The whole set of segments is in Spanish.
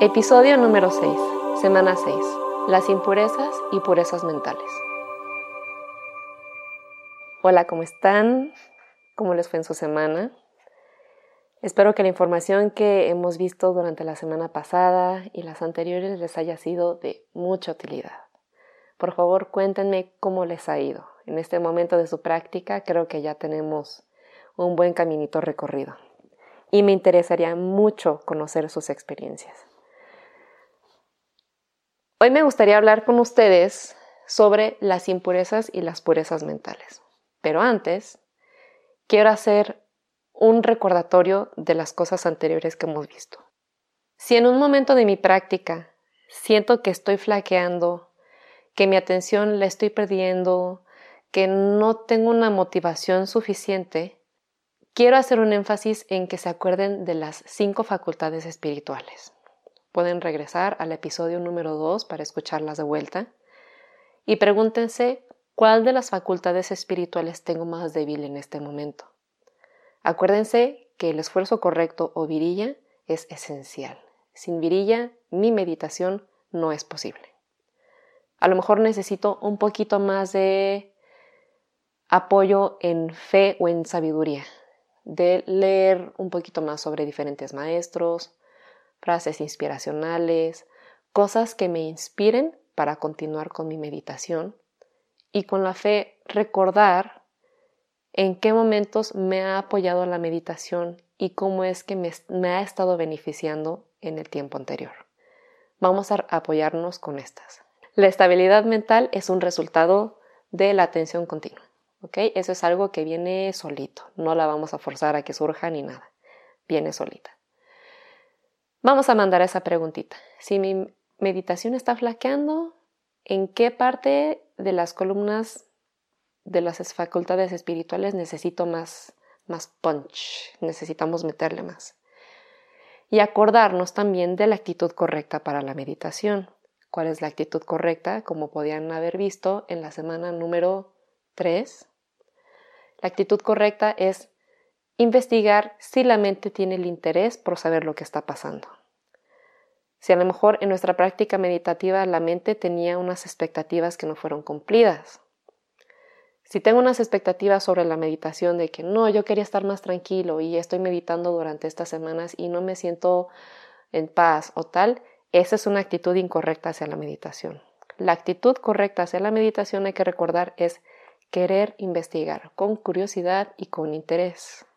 Episodio número 6, semana 6. Las impurezas y purezas mentales. Hola, ¿cómo están? ¿Cómo les fue en su semana? Espero que la información que hemos visto durante la semana pasada y las anteriores les haya sido de mucha utilidad. Por favor, cuéntenme cómo les ha ido. En este momento de su práctica creo que ya tenemos un buen caminito recorrido y me interesaría mucho conocer sus experiencias. Hoy me gustaría hablar con ustedes sobre las impurezas y las purezas mentales. Pero antes, quiero hacer un recordatorio de las cosas anteriores que hemos visto. Si en un momento de mi práctica siento que estoy flaqueando, que mi atención la estoy perdiendo, que no tengo una motivación suficiente, quiero hacer un énfasis en que se acuerden de las cinco facultades espirituales. Pueden regresar al episodio número 2 para escucharlas de vuelta y pregúntense cuál de las facultades espirituales tengo más débil en este momento. Acuérdense que el esfuerzo correcto o virilla es esencial. Sin virilla, mi meditación no es posible. A lo mejor necesito un poquito más de apoyo en fe o en sabiduría, de leer un poquito más sobre diferentes maestros, frases inspiracionales, cosas que me inspiren para continuar con mi meditación y con la fe recordar en qué momentos me ha apoyado la meditación y cómo es que me, ha estado beneficiando en el tiempo anterior. Vamos a apoyarnos con estas. La estabilidad mental es un resultado de la atención continua. Eso es algo que viene solito, no la vamos a forzar a que surja ni nada, viene solita. Vamos a mandar esa preguntita. Si mi meditación está flaqueando, ¿en qué parte de las columnas de las facultades espirituales necesito más, más punch? Necesitamos meterle más. Y acordarnos también de la actitud correcta para la meditación. ¿Cuál es la actitud correcta? Como podían haber visto en la semana número 3. La actitud correcta es investigar si la mente tiene el interés por saber lo que está pasando. Si a lo mejor en nuestra práctica meditativa la mente tenía unas expectativas que no fueron cumplidas. Si tengo unas expectativas sobre la meditación de que no, yo quería estar más tranquilo y estoy meditando durante estas semanas y no me siento en paz o tal, esa es una actitud incorrecta hacia la meditación. La actitud correcta hacia la meditación hay que recordar es querer investigar con curiosidad y con interés.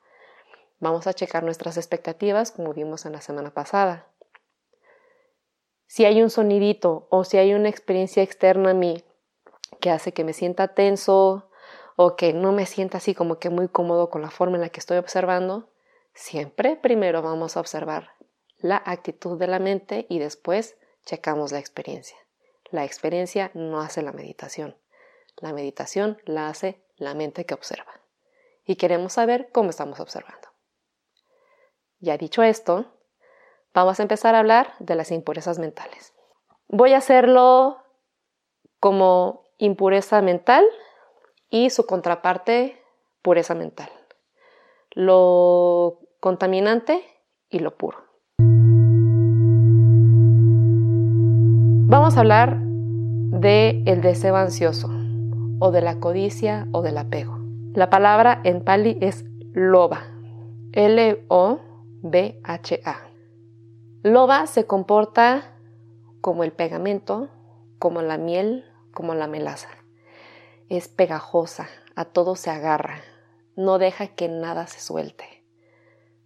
Vamos a checar nuestras expectativas como vimos en la semana pasada. Si hay un sonidito o si hay una experiencia externa a mí que hace que me sienta tenso o que no me sienta así como que muy cómodo con la forma en la que estoy observando, siempre primero vamos a observar la actitud de la mente y después checamos la experiencia. La experiencia no hace la meditación. La meditación la hace la mente que observa. Y queremos saber cómo estamos observando. Ya dicho esto, vamos a empezar a hablar de las impurezas mentales. Voy a hacerlo como impureza mental y su contraparte, pureza mental. Lo contaminante y lo puro. Vamos a hablar de el deseo ansioso o de la codicia o del apego. La palabra en pali es loba. L-O-B-H-A. Loba se comporta como el pegamento, como la miel, como la melaza. Es pegajosa, a todo se agarra, no deja que nada se suelte.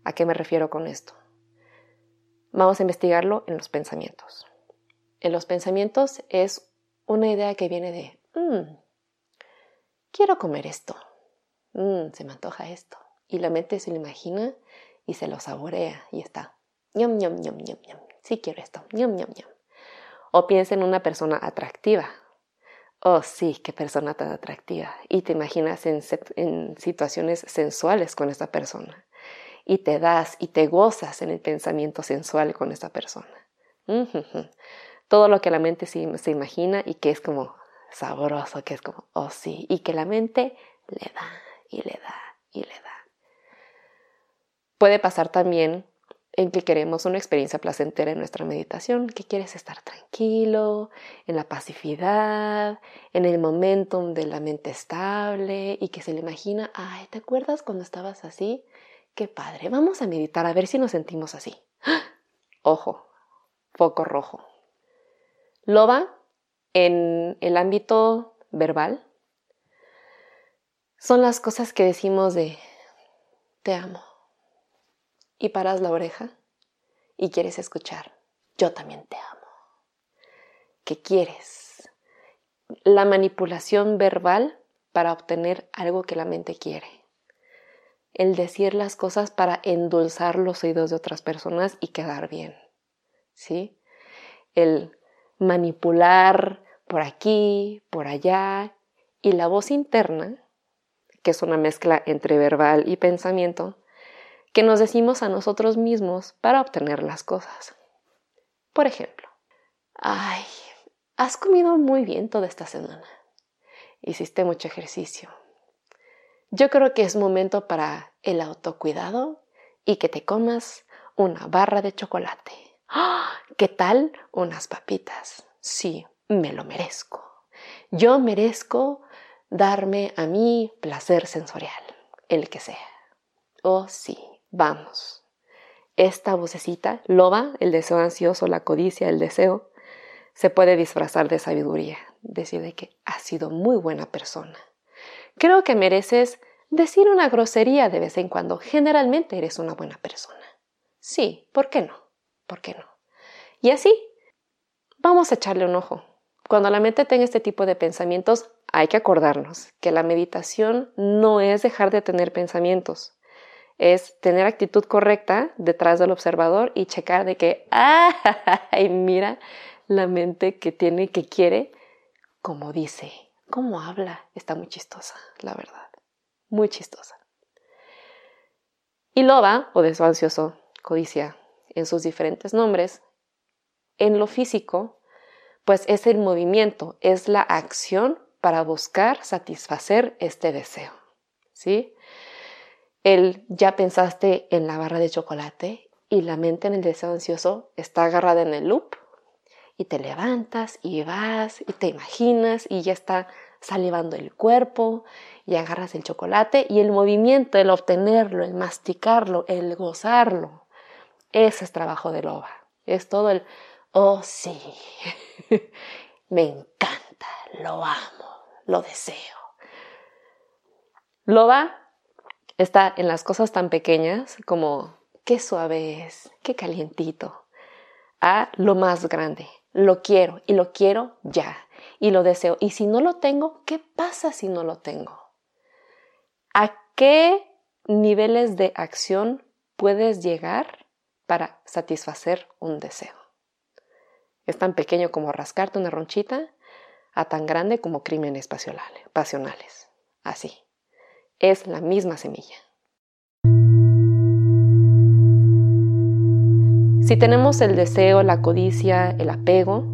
¿A qué me refiero con esto? Vamos a investigarlo en los pensamientos. En los pensamientos es una idea que viene de, mm, quiero comer esto, mm, se me antoja esto. Y la mente se lo imagina y se lo saborea y está, ñam, ñam, ñam, ñam, ñam, sí quiero esto, ñam, ñam, ñam. O piensa en una persona atractiva. Oh, sí, qué persona tan atractiva. Y te imaginas en, en situaciones sensuales con esta persona. Y te das y te gozas en el pensamiento sensual con esta persona. Todo lo que la mente se, se imagina y que es como sabroso, que es como, oh sí, y que la mente le da y le da y le da. Puede pasar también en que queremos una experiencia placentera en nuestra meditación, que quieres estar tranquilo, en la pacificidad, en el momentum de la mente estable y que se le imagina, ay, ¿te acuerdas cuando estabas así? Qué padre, vamos a meditar a ver si nos sentimos así. Ojo, foco rojo. Loba, en el ámbito verbal, son las cosas que decimos de te amo y paras la oreja y quieres escuchar, yo también te amo. ¿Qué quieres? La manipulación verbal para obtener algo que la mente quiere. El decir las cosas para endulzar los oídos de otras personas y quedar bien. ¿Sí? El manipular por aquí, por allá y la voz interna, que es una mezcla entre verbal y pensamiento, que nos decimos a nosotros mismos para obtener las cosas. Por ejemplo, ay, has comido muy bien toda esta semana. Hiciste mucho ejercicio. Yo creo que es momento para el autocuidado y que te comas una barra de chocolate. ¡Ah! ¿Qué tal unas papitas? Sí, me lo merezco. Yo merezco darme a mí placer sensorial, el que sea. Oh, sí. Vamos. Esta vocecita, loba, el deseo ansioso, la codicia, el deseo, se puede disfrazar de sabiduría, decir de que has sido muy buena persona. Creo que mereces decir una grosería de vez en cuando. Generalmente eres una buena persona. Sí, ¿por qué no? ¿Por qué no? Y así, vamos a echarle un ojo. Cuando la mente tenga este tipo de pensamientos, hay que acordarnos que la meditación no es dejar de tener pensamientos es tener actitud correcta detrás del observador y checar de que, ¡ay! Mira la mente que tiene, que quiere, como dice, cómo habla. Está muy chistosa, la verdad. Muy chistosa. Y loba, o deseo ansioso, codicia, en sus diferentes nombres, en lo físico, pues es el movimiento, es la acción para buscar satisfacer este deseo. ¿Sí? El ya pensaste en la barra de chocolate y la mente en el deseo ansioso está agarrada en el loop y te levantas y vas y te imaginas y ya está salivando el cuerpo y agarras el chocolate y el movimiento, el obtenerlo, el masticarlo, el gozarlo, ese es trabajo de loba. Es todo el, oh sí, me encanta, lo amo, lo deseo. Loba está en las cosas tan pequeñas como qué suave es, qué calientito, a lo más grande. Lo quiero y lo quiero ya y lo deseo. Y si no lo tengo, ¿qué pasa si no lo tengo? ¿A qué niveles de acción puedes llegar para satisfacer un deseo? Es tan pequeño como rascarte una ronchita, a tan grande como crímenes pasionales. Así es la misma semilla. Si tenemos el deseo, la codicia, el apego,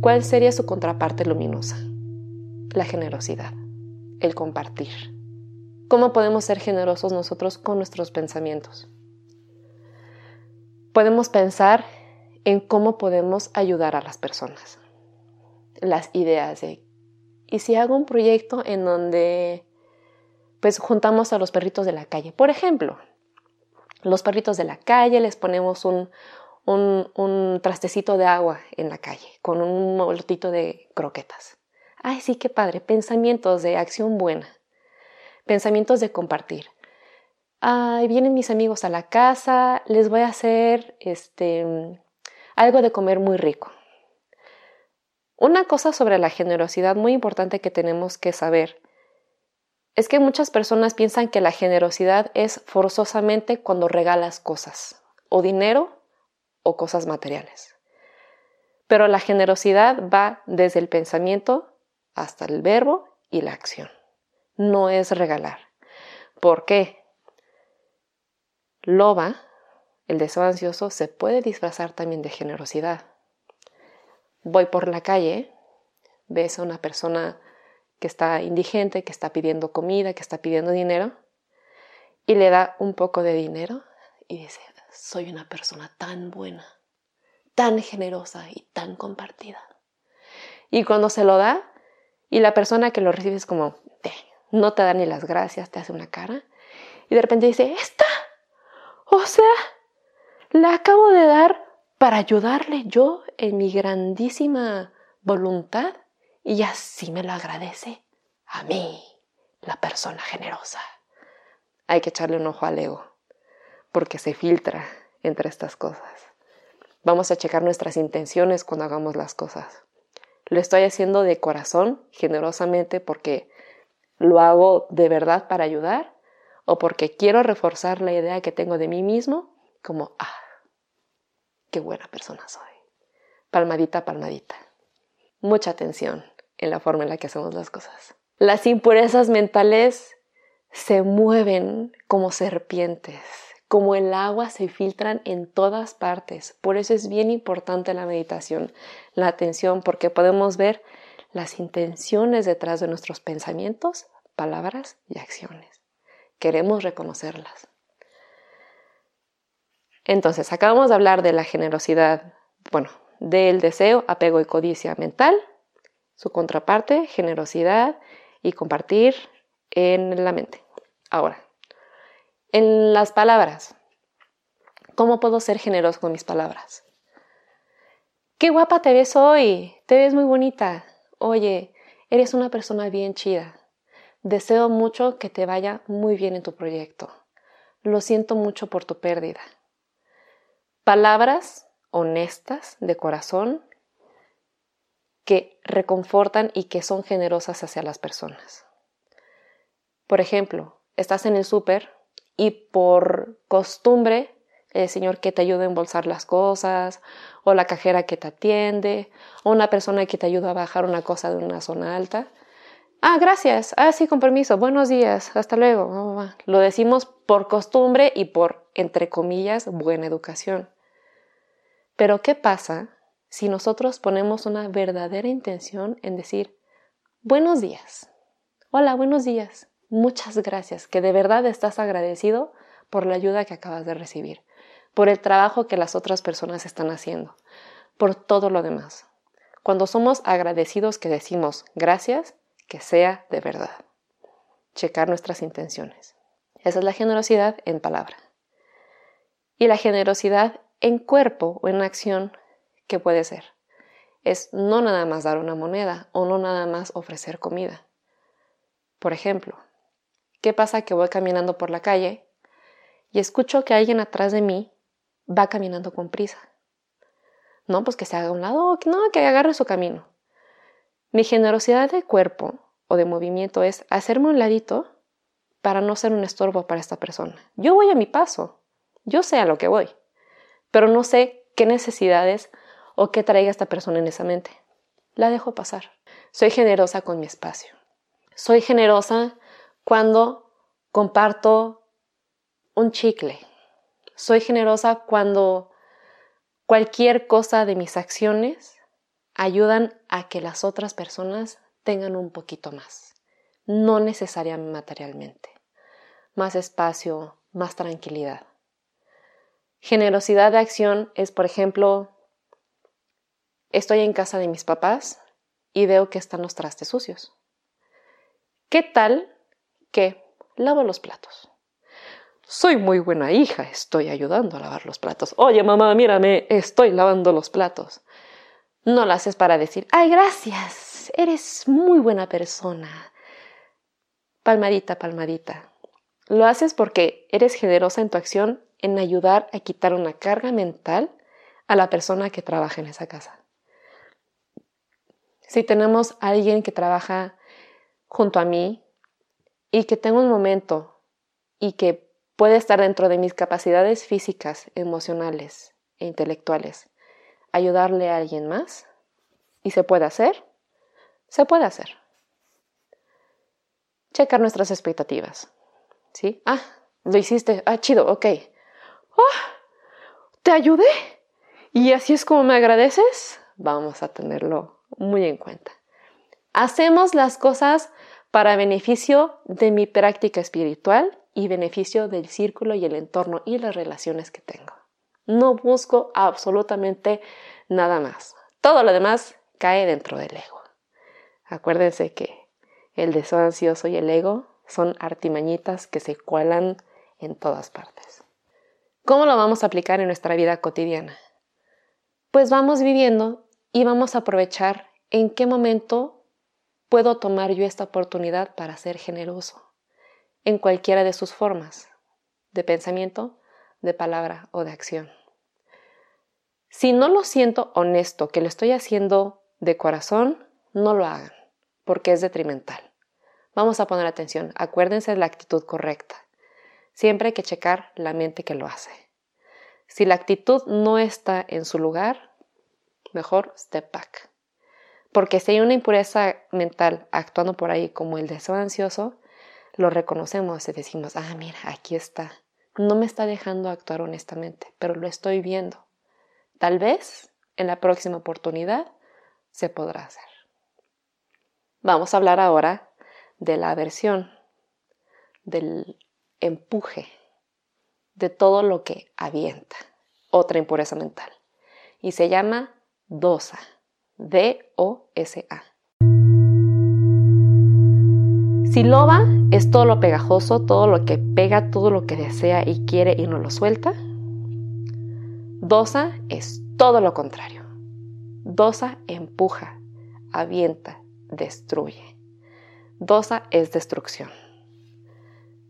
¿cuál sería su contraparte luminosa? La generosidad, el compartir. ¿Cómo podemos ser generosos nosotros con nuestros pensamientos? Podemos pensar en cómo podemos ayudar a las personas. Las ideas de, ¿y si hago un proyecto en donde pues juntamos a los perritos de la calle. Por ejemplo, los perritos de la calle les ponemos un, un, trastecito de agua en la calle con un molotito de croquetas. Ay, sí, qué padre. Pensamientos de acción buena. Pensamientos de compartir. Ay, vienen mis amigos a la casa, les voy a hacer este algo de comer muy rico. Una cosa sobre la generosidad muy importante que tenemos que saber es que muchas personas piensan que la generosidad es forzosamente cuando regalas cosas, o dinero o cosas materiales. Pero la generosidad va desde el pensamiento hasta el verbo y la acción. No es regalar. ¿Por qué? Loba, el deseo ansioso, se puede disfrazar también de generosidad. Voy por la calle, ves a una persona que está indigente, que está pidiendo comida, que está pidiendo dinero, y le da un poco de dinero y dice, soy una persona tan buena, tan generosa y tan compartida. Y cuando se lo da, y la persona que lo recibe es como, no te da ni las gracias, te hace una cara, y de repente dice, esta, o sea, la acabo de dar para ayudarle yo en mi grandísima voluntad, y así me lo agradece a mí, la persona generosa. Hay que echarle un ojo al ego, porque se filtra entre estas cosas. Vamos a checar nuestras intenciones cuando hagamos las cosas. Lo estoy haciendo de corazón, generosamente, porque lo hago de verdad para ayudar o porque quiero reforzar la idea que tengo de mí mismo como, ah, qué buena persona soy. Palmadita, palmadita. Mucha atención en la forma en la que hacemos las cosas. Las impurezas mentales se mueven como serpientes, como el agua se filtran en todas partes. Por eso es bien importante la meditación, la atención, porque podemos ver las intenciones detrás de nuestros pensamientos, palabras y acciones. Queremos reconocerlas. Entonces, acabamos de hablar de la generosidad, bueno, del deseo, apego y codicia mental, su contraparte, generosidad y compartir en la mente. Ahora, en las palabras, ¿cómo puedo ser generoso con mis palabras? Qué guapa te ves hoy, te ves muy bonita. Oye, eres una persona bien chida. Deseo mucho que te vaya muy bien en tu proyecto. Lo siento mucho por tu pérdida. Palabras honestas, de corazón, que reconfortan y que son generosas hacia las personas. Por ejemplo, estás en el súper y por costumbre el señor que te ayuda a embolsar las cosas, o la cajera que te atiende, o una persona que te ayuda a bajar una cosa de una zona alta. Ah, gracias. Ah, sí, con permiso. Buenos días. Hasta luego. Lo decimos por costumbre y por, entre comillas, buena educación. Pero ¿qué pasa si nosotros ponemos una verdadera intención en decir, buenos días? Hola, buenos días muchas gracias, que de verdad estás agradecido por la ayuda que acabas de recibir, por el trabajo que las otras personas están haciendo, por todo lo demás. Cuando somos agradecidos que decimos gracias, que sea de verdad. Checar nuestras intenciones. Esa es la generosidad en palabra. Y la generosidad en cuerpo o en acción, ¿qué puede ser? Es no nada más dar una moneda o no nada más ofrecer comida. Por ejemplo, ¿Qué pasa? Que voy caminando por la calle y escucho que alguien atrás de mí va caminando con prisa. No, pues que se haga a un lado, no, que agarre su camino. Mi generosidad de cuerpo o de movimiento es hacerme un ladito para no ser un estorbo para esta persona. Yo voy a mi paso, yo sé a lo que voy, pero no sé qué necesidades o qué traiga esta persona en esa mente. La dejo pasar. Soy generosa con mi espacio. Soy generosa cuando comparto un chicle. Soy generosa cuando cualquier cosa de mis acciones ayudan a que las otras personas tengan un poquito más, no necesariamente materialmente, más espacio, más tranquilidad. Generosidad de acción es, por ejemplo, estoy en casa de mis papás y veo que están los trastes sucios. ¿Qué tal que lavo los platos. Soy muy buena hija, estoy ayudando a lavar los platos. Oye, mamá, mírame, estoy lavando los platos. No lo haces para decir, ay, gracias, eres muy buena persona. Palmadita, palmadita. Lo haces porque eres generosa en tu acción en ayudar a quitar una carga mental a la persona que trabaja en esa casa. Si tenemos a alguien que trabaja junto a mí, y que tengo un momento y que puede estar dentro de mis capacidades físicas, emocionales e intelectuales, ayudarle a alguien más, y se puede hacer, se puede hacer. Checar nuestras expectativas. ¿Sí? Ah, lo hiciste. Ah, chido, ok. Oh, ¿Te ayudé? ¿Y así es como me agradeces? Vamos a tenerlo muy en cuenta. Hacemos las cosas para beneficio de mi práctica espiritual y beneficio del círculo y el entorno y las relaciones que tengo. No busco absolutamente nada más. Todo lo demás cae dentro del ego. Acuérdense que el deseo ansioso y el ego son artimañitas que se cuelan en todas partes. ¿Cómo lo vamos a aplicar en nuestra vida cotidiana? Pues vamos viviendo y vamos a aprovechar en qué momento puedo tomar yo esta oportunidad para ser generoso, en cualquiera de sus formas, de pensamiento, de palabra o de acción. Si no lo siento honesto, que lo estoy haciendo de corazón, no lo hagan, porque es detrimental. Vamos a poner atención, acuérdense de la actitud correcta. Siempre hay que checar la mente que lo hace. Si la actitud no está en su lugar, mejor step back. Porque si hay una impureza mental actuando por ahí como el deseo ansioso, lo reconocemos y decimos, ah, mira, aquí está. No me está dejando actuar honestamente, pero lo estoy viendo. Tal vez en la próxima oportunidad se podrá hacer. Vamos a hablar ahora de la aversión, del empuje, de todo lo que avienta, otra impureza mental. Y se llama dosa, D-O-S-A. loba es todo lo pegajoso, todo lo que pega, todo lo que desea y quiere y no lo suelta. Dosa es todo lo contrario. Dosa empuja, avienta, destruye. Dosa es destrucción.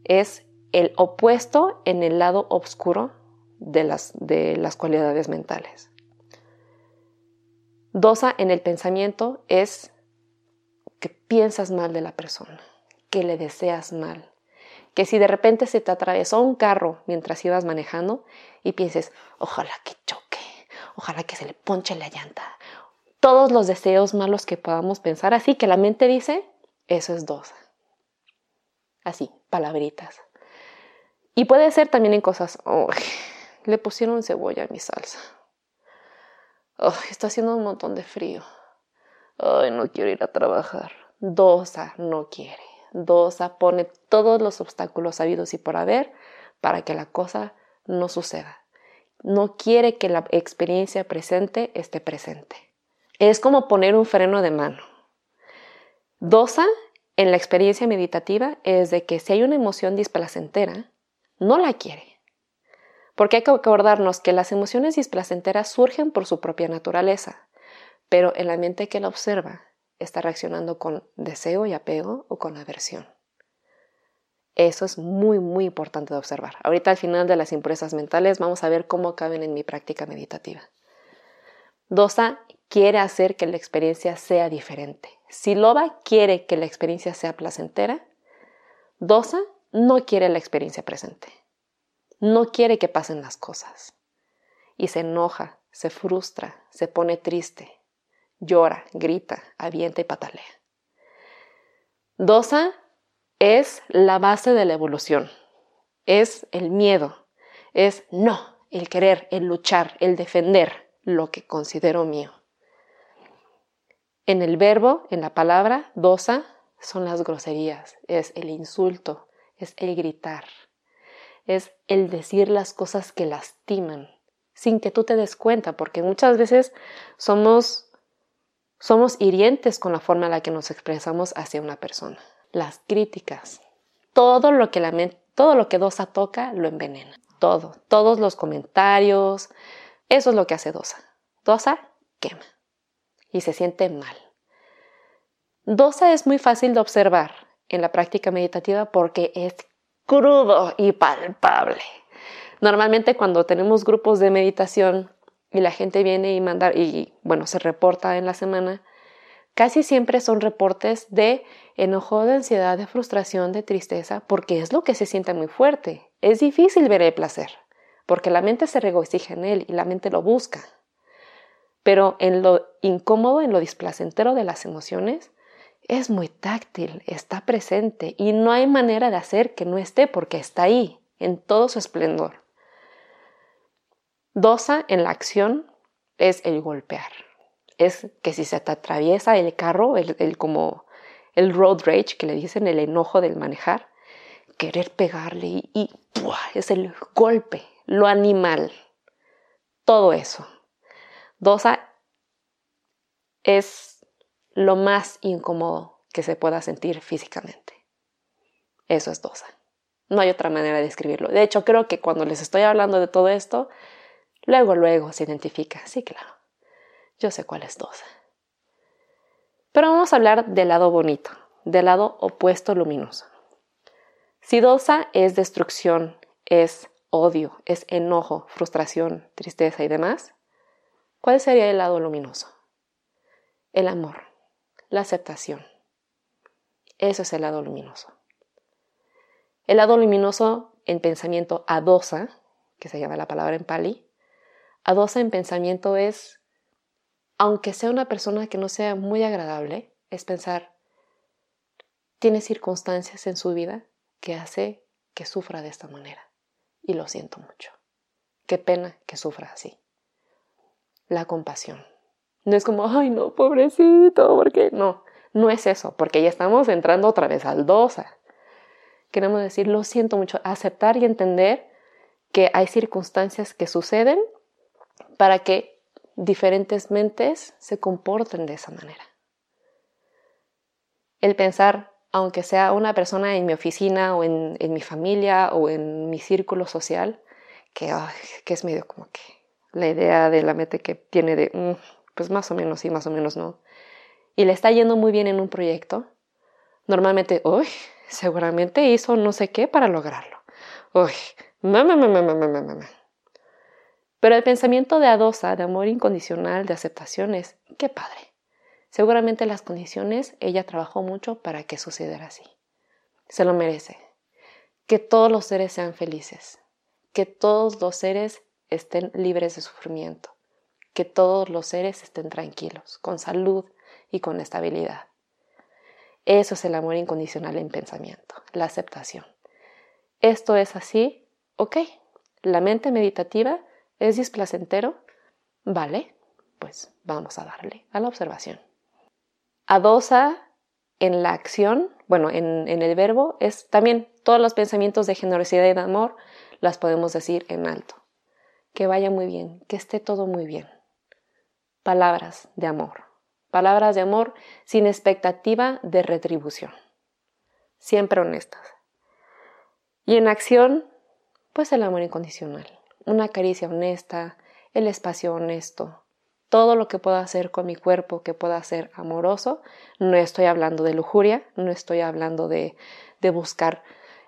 Es el opuesto en el lado oscuro de las, de las cualidades mentales. Dosa en el pensamiento es que piensas mal de la persona, que le deseas mal, que si de repente se te atravesó un carro mientras ibas manejando y pienses, ojalá que choque, ojalá que se le ponche la llanta. Todos los deseos malos que podamos pensar, así que la mente dice, eso es dosa. Así, palabritas. Y puede ser también en cosas, le pusieron cebolla a mi salsa. Está haciendo un montón de frío. Ay, no quiero ir a trabajar. Dosa no quiere. Dosa pone todos los obstáculos habidos y por haber para que la cosa no suceda. No quiere que la experiencia presente esté presente. Es como poner un freno de mano. Dosa en la experiencia meditativa es de que si hay una emoción displacentera, no la quiere. Porque hay que acordarnos que las emociones displacenteras surgen por su propia naturaleza, pero en la mente que la observa está reaccionando con deseo y apego o con aversión. Eso es muy, muy importante de observar. Ahorita al final de las impurezas mentales vamos a ver cómo caben en mi práctica meditativa. Dosa quiere hacer que la experiencia sea diferente. Si Loba quiere que la experiencia sea placentera, Dosa no quiere la experiencia presente. No quiere que pasen las cosas. Y se enoja, se frustra, se pone triste, llora, grita, avienta y patalea. Dosa es la base de la evolución, es el miedo, es no, el querer, el luchar, el defender lo que considero mío. En el verbo, en la palabra, dosa, son las groserías, es el insulto, es el gritar, es el decir las cosas que lastiman, sin que tú te des cuenta, porque muchas veces somos somos hirientes con la forma en la que nos expresamos hacia una persona. Las críticas. Todo lo que todo lo que Dosa toca lo envenena. Todo, todos los comentarios. Eso es lo que hace Dosa. Dosa quema y se siente mal. Dosa es muy fácil de observar en la práctica meditativa porque es crudo y palpable. Normalmente cuando tenemos grupos de meditación y la gente viene y manda y bueno, se reporta en la semana, casi siempre son reportes de enojo, de ansiedad, de frustración, de tristeza, porque es lo que se siente muy fuerte. Es difícil ver el placer, porque la mente se regocija en él y la mente lo busca. Pero en lo incómodo, en lo displacentero de las emociones, es muy táctil, está presente y no hay manera de hacer que no esté porque está ahí, en todo su esplendor. Dosa en la acción es el golpear. Es que si se atraviesa el carro, el, como el road rage que le dicen, el enojo del manejar, querer pegarle y, es el golpe, lo animal. todo eso. Dosa es lo más incómodo que se pueda sentir físicamente. Eso es dosa. No hay otra manera de describirlo. De hecho, creo que cuando les estoy hablando de todo esto, luego, luego se identifica. Sí, claro. Yo sé cuál es dosa. Pero vamos a hablar del lado bonito, del lado opuesto luminoso. Si dosa es destrucción, es odio, es enojo, frustración, tristeza y demás, ¿cuál sería el lado luminoso? El amor, la aceptación. Eso es el lado luminoso. El lado luminoso en pensamiento adosa, que se llama la palabra en pali, adosa en pensamiento es, aunque sea una persona que no sea muy agradable, es pensar, tiene circunstancias en su vida que hace que sufra de esta manera. Y lo siento mucho. Qué pena que sufra así. La compasión. No es como, ay, no, pobrecito, porque no, no es eso, porque ya estamos entrando otra vez al dosa. Queremos decir, lo siento mucho, aceptar y entender que hay circunstancias que suceden para que diferentes mentes se comporten de esa manera. El pensar, aunque sea una persona en mi oficina o en, mi familia o en mi círculo social, que, que, es medio como que la idea de la mente que tiene de, mm, pues más o menos sí, más o menos no, y le está yendo muy bien en un proyecto, normalmente, uy, seguramente hizo no sé qué para lograrlo. Uy, mamá, mamá, mamá, mamá. Pero el pensamiento de Adosa, de amor incondicional, de aceptación es, qué padre. Seguramente las condiciones ella trabajó mucho para que sucediera así. Se lo merece. Que todos los seres sean felices. Que todos los seres estén libres de sufrimiento. Que todos los seres estén tranquilos, con salud y con estabilidad. Eso es el amor incondicional en pensamiento, la aceptación. Esto es así, ok. La mente meditativa es displacentero, vale, pues vamos a darle a la observación. Adosa en la acción, bueno, en, en el verbo, es también todos los pensamientos de generosidad y de amor, las podemos decir en alto. Que vaya muy bien, que esté todo muy bien. Palabras de amor palabras de amor sin expectativa de retribución, siempre honestas. Y en acción, pues el amor incondicional, una caricia honesta, el espacio honesto, todo lo que pueda hacer con mi cuerpo que pueda ser amoroso. No estoy hablando de lujuria, no estoy hablando de, de buscar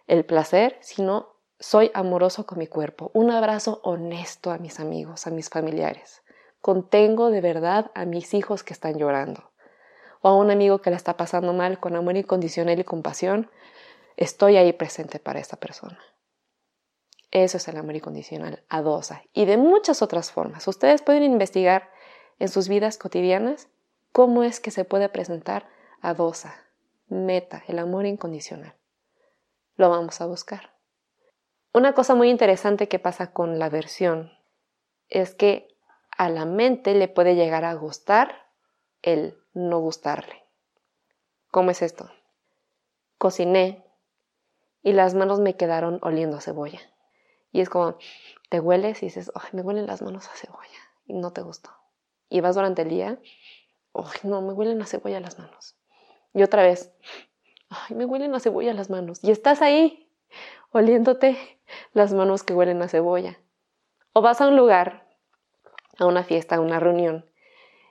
el placer, sino soy amoroso con mi cuerpo. Un abrazo honesto a mis amigos, a mis familiares contengo de verdad a mis hijos que están llorando. O a un amigo que le está pasando mal con amor incondicional y compasión, estoy ahí presente para esa persona. Eso es el amor incondicional, adosa. Y de muchas otras formas. Ustedes pueden investigar en sus vidas cotidianas cómo es que se puede presentar adosa, meta, el amor incondicional. Lo vamos a buscar. Una cosa muy interesante que pasa con la versión es que a la mente le puede llegar a gustar el no gustarle. ¿Cómo es esto? Cociné y las manos me quedaron oliendo a cebolla. Y es como, te hueles y dices, ay, me huelen las manos a cebolla y no te gustó. Y vas durante el día, ay, no, me huelen a cebolla las manos. Y otra vez, ay, me huelen a cebolla las manos. Y estás ahí, oliéndote las manos que huelen a cebolla. O vas a un lugar a una fiesta, a una reunión,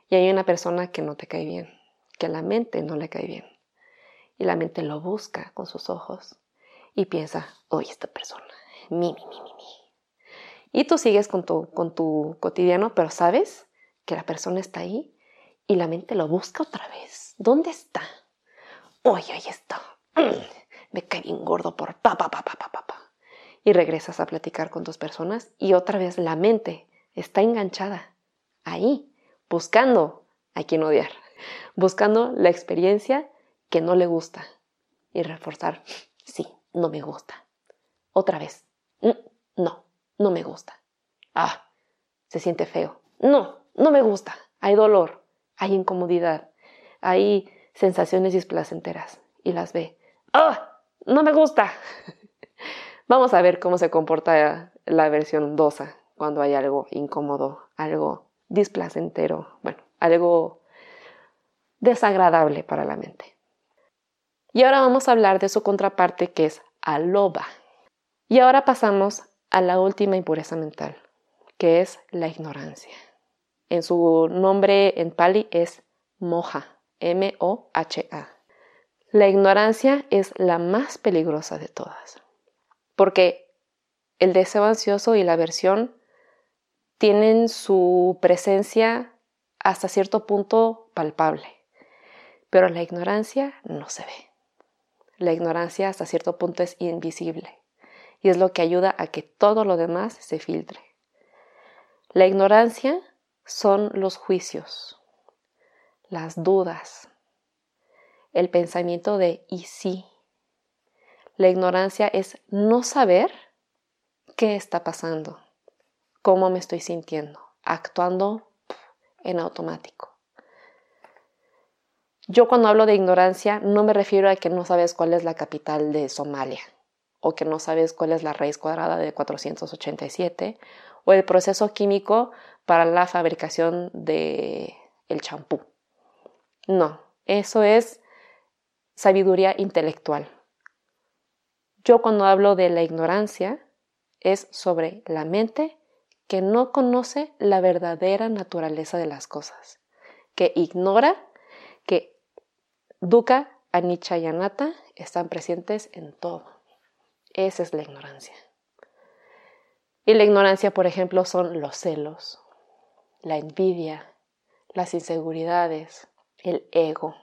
y hay una persona que no te cae bien, que a la mente no le cae bien. Y la mente lo busca con sus ojos y piensa, oye, esta persona, mi, mi, mi, mi. Y tú sigues con tu, con tu cotidiano, pero sabes que la persona está ahí y la mente lo busca otra vez. ¿Dónde está? Oye, ahí está. Me cae bien gordo por pa, pa, pa, pa, pa, pa. Y regresas a platicar con tus personas y otra vez la mente está enganchada ahí, buscando a quien odiar, buscando la experiencia que no le gusta y reforzar, sí, no me gusta. Otra vez, mm, no, no me gusta. Ah, se siente feo. No, no me gusta. Hay dolor, hay incomodidad, hay sensaciones displacenteras y las ve. Ah, no me gusta. Vamos a ver cómo se comporta la versión dosa cuando hay algo incómodo, algo displacentero, bueno, algo desagradable para la mente. Y ahora vamos a hablar de su contraparte que es aloba. Y ahora pasamos a la última impureza mental, que es la ignorancia. En su nombre en pali es moja, M-O-H-A. La ignorancia es la más peligrosa de todas, porque el deseo ansioso y la aversión tienen su presencia hasta cierto punto palpable, pero la ignorancia no se ve. La ignorancia hasta cierto punto es invisible y es lo que ayuda a que todo lo demás se filtre. La ignorancia son los juicios, las dudas, el pensamiento de ¿y sí? La ignorancia es no saber qué está pasando, cómo me estoy sintiendo, actuando en automático. Yo cuando hablo de ignorancia no me refiero a que no sabes cuál es la capital de Somalia o que no sabes cuál es la raíz cuadrada de 487 o el proceso químico para la fabricación de el champú. No, eso es sabiduría intelectual. Yo cuando hablo de la ignorancia es sobre la mente que no conoce la verdadera naturaleza de las cosas, que ignora que Dukkha, Anicca y Anatta están presentes en todo. Esa es la ignorancia. Y la ignorancia, por ejemplo, son los celos, la envidia, las inseguridades, el ego.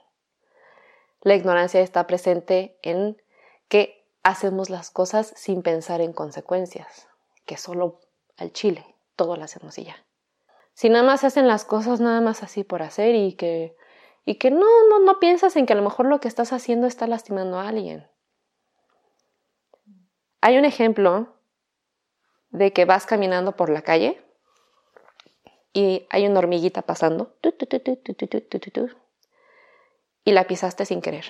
La ignorancia está presente en que hacemos las cosas sin pensar en consecuencias, que solo al chile todo lo hacemos y ya. Si nada más hacen las cosas nada más así por hacer y que y que no, no, no piensas en que a lo mejor lo que estás haciendo está lastimando a alguien. Hay un ejemplo de que vas caminando por la calle y hay una hormiguita pasando y la pisaste sin querer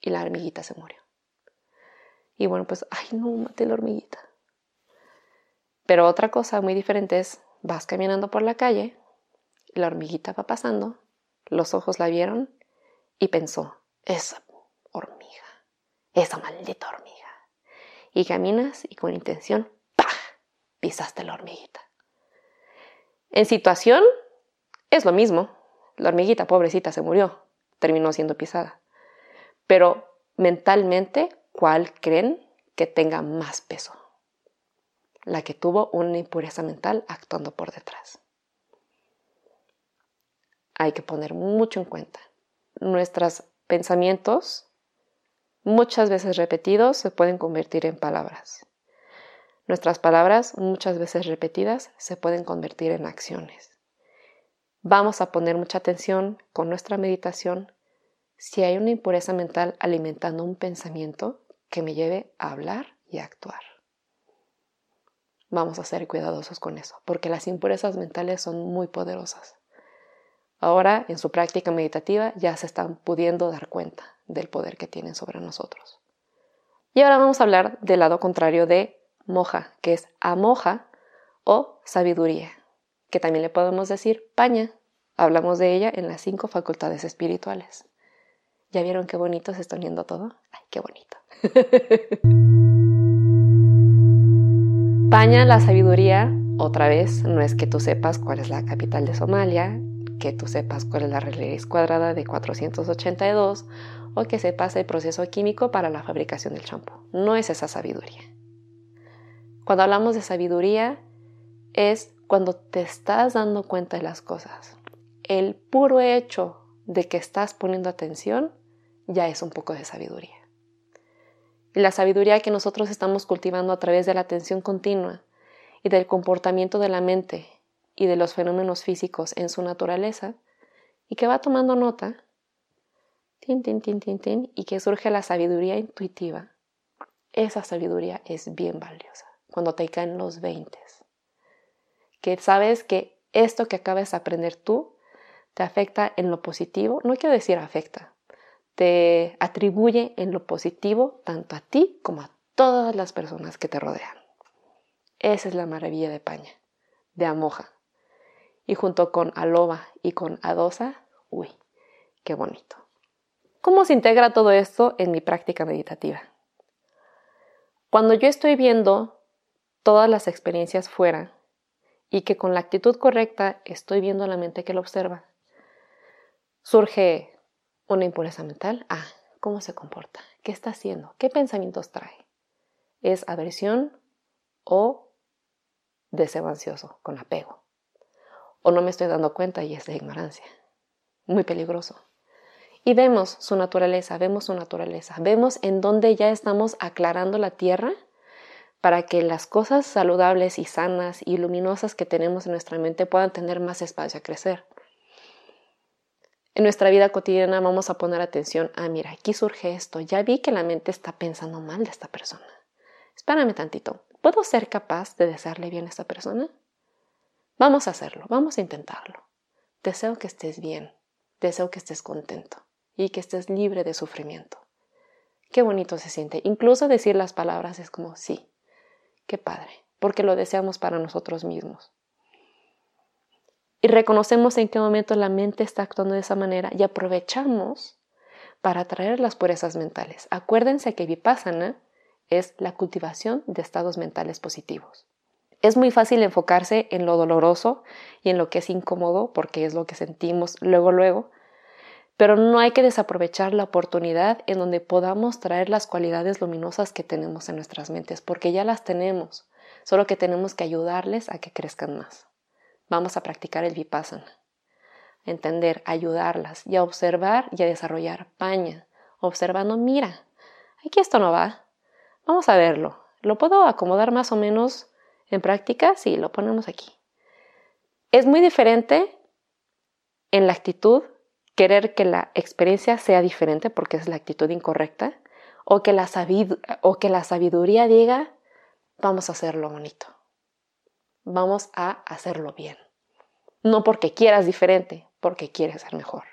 y la hormiguita se murió. Y bueno, pues, ay, no, maté la hormiguita. Pero otra cosa muy diferente es, vas caminando por la calle, la hormiguita va pasando, los ojos la vieron y pensó, esa hormiga, esa maldita hormiga. Y caminas y con intención, ¡pah! pisaste la hormiguita. En situación es lo mismo. La hormiguita pobrecita se murió, terminó siendo pisada. Pero mentalmente, ¿cuál creen que tenga más peso? La que tuvo una impureza mental actuando por detrás. Hay que poner mucho en cuenta. Nuestros pensamientos, muchas veces repetidos, se pueden convertir en palabras. Nuestras palabras, muchas veces repetidas, se pueden convertir en acciones. Vamos a poner mucha atención con nuestra meditación si hay una impureza mental alimentando un pensamiento que me lleve a hablar y a actuar. Vamos a ser cuidadosos con eso, porque las impurezas mentales son muy poderosas. Ahora, en su práctica meditativa, ya se están pudiendo dar cuenta del poder que tienen sobre nosotros. Y ahora vamos a hablar del lado contrario de moja, que es amoja o sabiduría, que también le podemos decir paña. Hablamos de ella en las cinco facultades espirituales. ¿Ya vieron qué bonito se está uniendo todo? ¡Ay, qué bonito! Paña, la sabiduría, otra vez, no es que tú sepas cuál es la capital de Somalia, que tú sepas cuál es la raíz cuadrada de 482 o que sepas el proceso químico para la fabricación del champú. No es esa sabiduría. Cuando hablamos de sabiduría es cuando te estás dando cuenta de las cosas. El puro hecho de que estás poniendo atención ya es un poco de sabiduría. Y la sabiduría que nosotros estamos cultivando a través de la atención continua y del comportamiento de la mente y de los fenómenos físicos en su naturaleza, y que va tomando nota, tin, tin, tin, tin, tin, y que surge la sabiduría intuitiva, esa sabiduría es bien valiosa cuando te caen los veintes. Que sabes que esto que acabas de aprender tú te afecta en lo positivo, no quiero decir afecta, te atribuye en lo positivo tanto a ti como a todas las personas que te rodean. Esa es la maravilla de Paña, de Amoja. Y junto con Aloba y con Adosa, uy, qué bonito. ¿Cómo se integra todo esto en mi práctica meditativa? Cuando yo estoy viendo todas las experiencias fuera y que con la actitud correcta estoy viendo la mente que lo observa, surge una impureza mental. Ah, ¿cómo se comporta? ¿Qué está haciendo? ¿Qué pensamientos trae? ¿Es aversión o deseo ansioso, con apego? ¿O no me estoy dando cuenta y es de ignorancia? Muy peligroso y vemos su naturaleza, vemos su naturaleza, vemos en dónde ya estamos aclarando la tierra para que las cosas saludables y sanas y luminosas que tenemos en nuestra mente puedan tener más espacio a crecer. En nuestra vida cotidiana vamos a poner atención, ah, mira, aquí surge esto, ya vi que la mente está pensando mal de esta persona. Espérame tantito, ¿puedo ser capaz de desearle bien a esta persona? Vamos a hacerlo, vamos a intentarlo. Deseo que estés bien, deseo que estés contento y que estés libre de sufrimiento. Qué bonito se siente. Incluso decir las palabras es como sí, qué padre, porque lo deseamos para nosotros mismos. Y reconocemos en qué momento la mente está actuando de esa manera y aprovechamos para atraer las purezas mentales. Acuérdense que vipassana es la cultivación de estados mentales positivos. Es muy fácil enfocarse en lo doloroso y en lo que es incómodo porque es lo que sentimos luego luego, pero no hay que desaprovechar la oportunidad en donde podamos traer las cualidades luminosas que tenemos en nuestras mentes, porque ya las tenemos, solo que tenemos que ayudarles a que crezcan más. Vamos a practicar el vipassana, entender, ayudarlas y a observar y a desarrollar. Paña, observando, mira, aquí esto no va, vamos a verlo, lo puedo acomodar más o menos en práctica, sí, lo ponemos aquí. Es muy diferente en la actitud querer que la experiencia sea diferente porque es la actitud incorrecta, o que la, o que la sabiduría diga, vamos a hacerlo bonito, vamos a hacerlo bien. No porque quieras diferente, porque quieres ser mejor.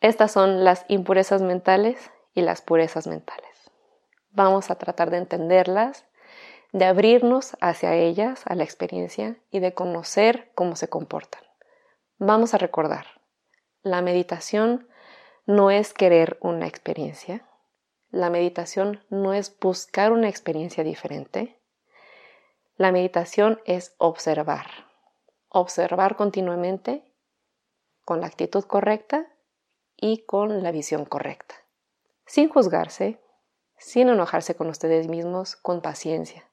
Estas son las impurezas mentales y las purezas mentales. Vamos a tratar de entenderlas, de abrirnos hacia ellas, a la experiencia y de conocer cómo se comportan. Vamos a recordar, la meditación no es querer una experiencia. La meditación no es buscar una experiencia diferente. La meditación es observar. Observar continuamente con la actitud correcta y con la visión correcta. Sin juzgarse, sin enojarse con ustedes mismos, con paciencia.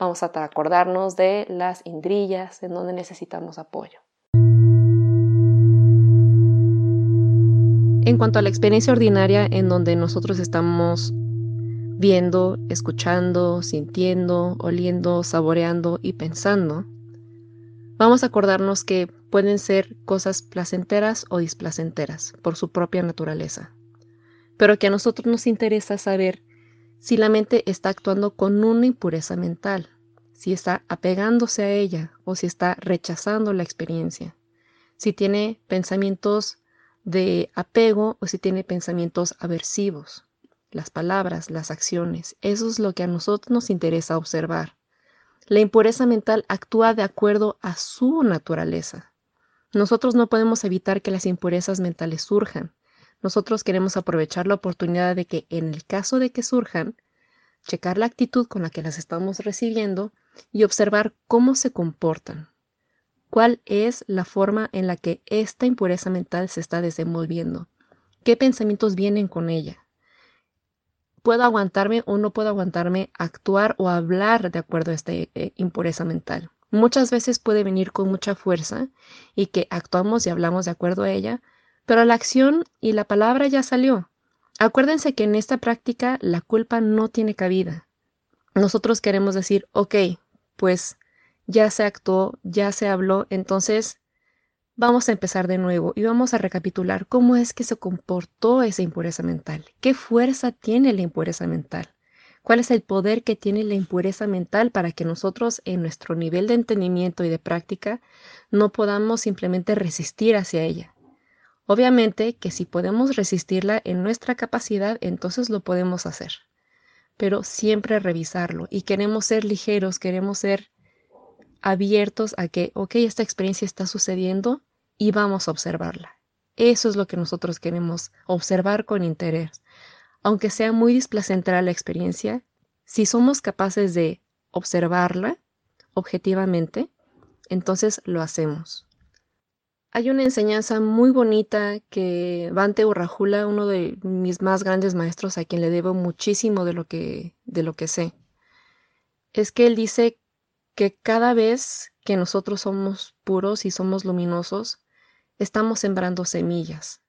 Vamos a acordarnos de las indrillas en donde necesitamos apoyo. En cuanto a la experiencia ordinaria en donde nosotros estamos viendo, escuchando, sintiendo, oliendo, saboreando y pensando, vamos a acordarnos que pueden ser cosas placenteras o displacenteras por su propia naturaleza, pero que a nosotros nos interesa saber si la mente está actuando con una impureza mental, si está apegándose a ella o si está rechazando la experiencia, si tiene pensamientos de apego o si tiene pensamientos aversivos. Las palabras, las acciones, eso es lo que a nosotros nos interesa observar. La impureza mental actúa de acuerdo a su naturaleza. Nosotros no podemos evitar que las impurezas mentales surjan. Nosotros queremos aprovechar la oportunidad de que en el caso de que surjan, checar la actitud con la que las estamos recibiendo y observar cómo se comportan cuál es la forma en la que esta impureza mental se está desenvolviendo, qué pensamientos vienen con ella. ¿Puedo aguantarme o no puedo aguantarme actuar o hablar de acuerdo a esta eh, impureza mental? Muchas veces puede venir con mucha fuerza y que actuamos y hablamos de acuerdo a ella, pero la acción y la palabra ya salió. Acuérdense que en esta práctica la culpa no tiene cabida. Nosotros queremos decir, ok, pues ya se actuó, ya se habló, entonces vamos a empezar de nuevo y vamos a recapitular cómo es que se comportó esa impureza mental, qué fuerza tiene la impureza mental, cuál es el poder que tiene la impureza mental para que nosotros en nuestro nivel de entendimiento y de práctica no podamos simplemente resistir hacia ella. Obviamente que si podemos resistirla en nuestra capacidad, entonces lo podemos hacer. pero siempre revisarlo y queremos ser ligeros, queremos ser abiertos a que, ok, esta experiencia está sucediendo y vamos a observarla. Eso es lo que nosotros queremos, observar con interés. Aunque sea muy displacentera la experiencia, si somos capaces de observarla objetivamente, entonces lo hacemos. Hay una enseñanza muy bonita que Bante Urrahula, uno de mis más grandes maestros, a quien le debo muchísimo de lo que, de lo que sé, es que él dice que cada vez que nosotros somos puros y somos luminosos, estamos sembrando semillas.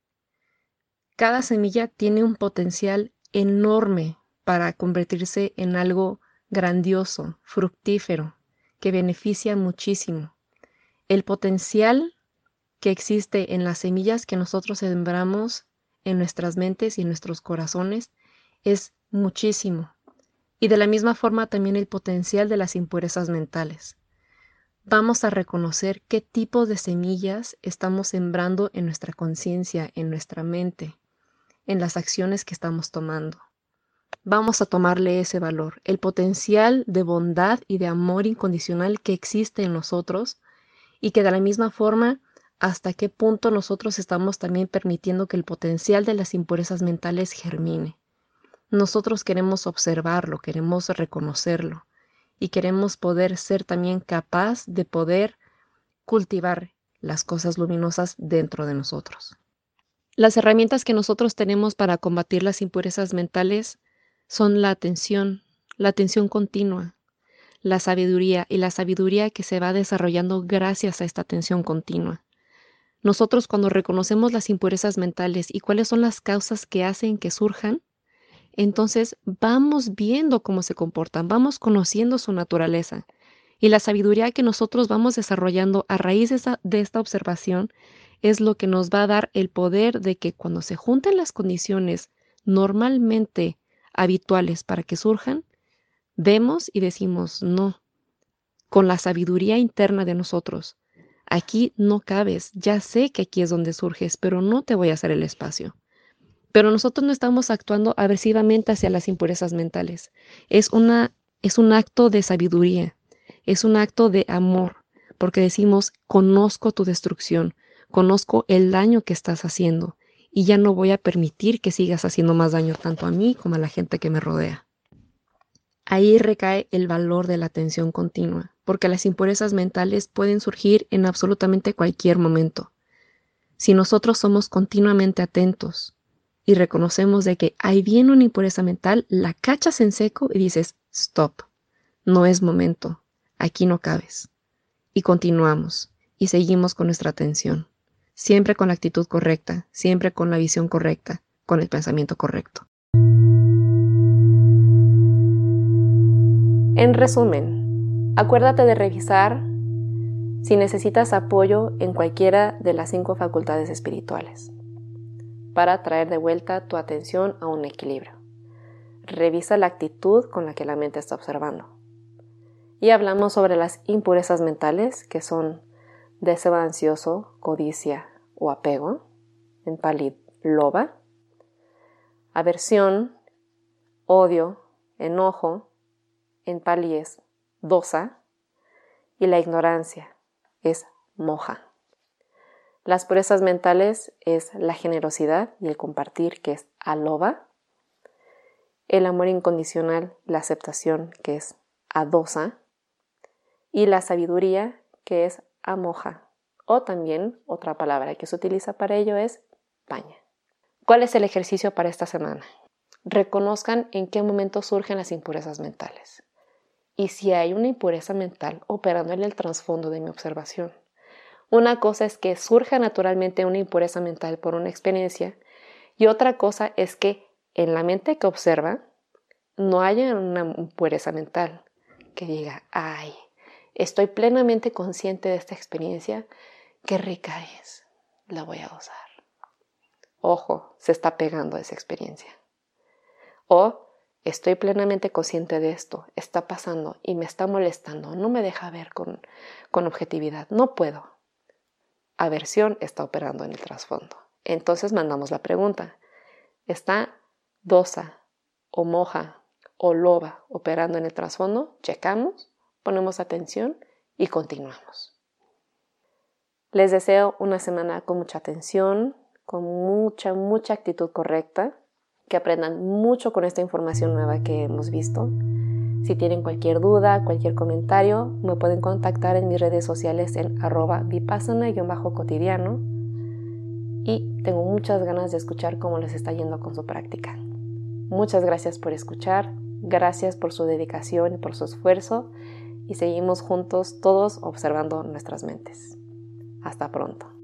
Cada semilla tiene un potencial enorme para convertirse en algo grandioso, fructífero, que beneficia muchísimo. El potencial que existe en las semillas que nosotros sembramos en nuestras mentes y en nuestros corazones es muchísimo. Y de la misma forma también el potencial de las impurezas mentales. Vamos a reconocer qué tipo de semillas estamos sembrando en nuestra conciencia, en nuestra mente, en las acciones que estamos tomando. Vamos a tomarle ese valor, el potencial de bondad y de amor incondicional que existe en nosotros y que de la misma forma hasta qué punto nosotros estamos también permitiendo que el potencial de las impurezas mentales germine. Nosotros queremos observarlo, queremos reconocerlo y queremos poder ser también capaz de poder cultivar las cosas luminosas dentro de nosotros. Las herramientas que nosotros tenemos para combatir las impurezas mentales son la atención, la atención continua, la sabiduría y la sabiduría que se va desarrollando gracias a esta atención continua. Nosotros cuando reconocemos las impurezas mentales y cuáles son las causas que hacen que surjan, entonces vamos viendo cómo se comportan, vamos conociendo su naturaleza. Y la sabiduría que nosotros vamos desarrollando a raíz de, esta observación es lo que nos va a dar el poder de que cuando se junten las condiciones normalmente habituales para que surjan, vemos y decimos no. Con la sabiduría interna de nosotros, aquí no cabes, ya sé que aquí es donde surges, pero no te voy a hacer el espacio. Pero nosotros no estamos actuando agresivamente hacia las impurezas mentales. Es, una, es un acto de sabiduría, es un acto de amor, porque decimos, conozco tu destrucción, conozco el daño que estás haciendo y ya no voy a permitir que sigas haciendo más daño tanto a mí como a la gente que me rodea. Ahí recae el valor de la atención continua, porque las impurezas mentales pueden surgir en absolutamente cualquier momento. Si nosotros somos continuamente atentos y reconocemos de que hay bien una impureza mental, la cachas en seco y dices, stop, no es momento, aquí no cabes. Y continuamos y seguimos con nuestra atención, siempre con la actitud correcta, siempre con la visión correcta, con el pensamiento correcto. En resumen, acuérdate de revisar si necesitas apoyo en cualquiera de las cinco facultades espirituales para traer de vuelta tu atención a un equilibrio. Revisa la actitud con la que la mente está observando. Y hablamos sobre las impurezas mentales, que son deseo ansioso, codicia o apego, en pali loba, aversión, odio, enojo, en pali es dosa y la ignorancia es moja. Las purezas mentales es la generosidad y el compartir, que es aloba. El amor incondicional, la aceptación, que es adosa. Y la sabiduría, que es amoja. O también otra palabra que se utiliza para ello es paña. ¿Cuál es el ejercicio para esta semana? Reconozcan en qué momento surgen las impurezas mentales y si hay una impureza mental operando en el trasfondo de mi observación. Una cosa es que surja naturalmente una impureza mental por una experiencia y otra cosa es que en la mente que observa no haya una impureza mental que diga, ay, estoy plenamente consciente de esta experiencia, qué rica es, la voy a gozar. Ojo, se está pegando esa experiencia. O Estoy plenamente consciente de esto, está pasando y me está molestando, no me deja ver con, con objetividad, no puedo. Aversión está operando en el trasfondo. Entonces mandamos la pregunta, ¿está dosa o moja o loba operando en el trasfondo, checamos, ponemos atención y continuamos. Les deseo una semana con mucha atención, con mucha, mucha actitud correcta, que aprendan mucho con esta información nueva que hemos visto. Si tienen cualquier duda, cualquier comentario, me pueden contactar en mis redes sociales en arroba vipassana-cotidiano y tengo muchas ganas de escuchar cómo les está yendo con su práctica. Muchas gracias por escuchar, gracias por su dedicación y por su esfuerzo y seguimos juntos todos observando nuestras mentes. Hasta pronto.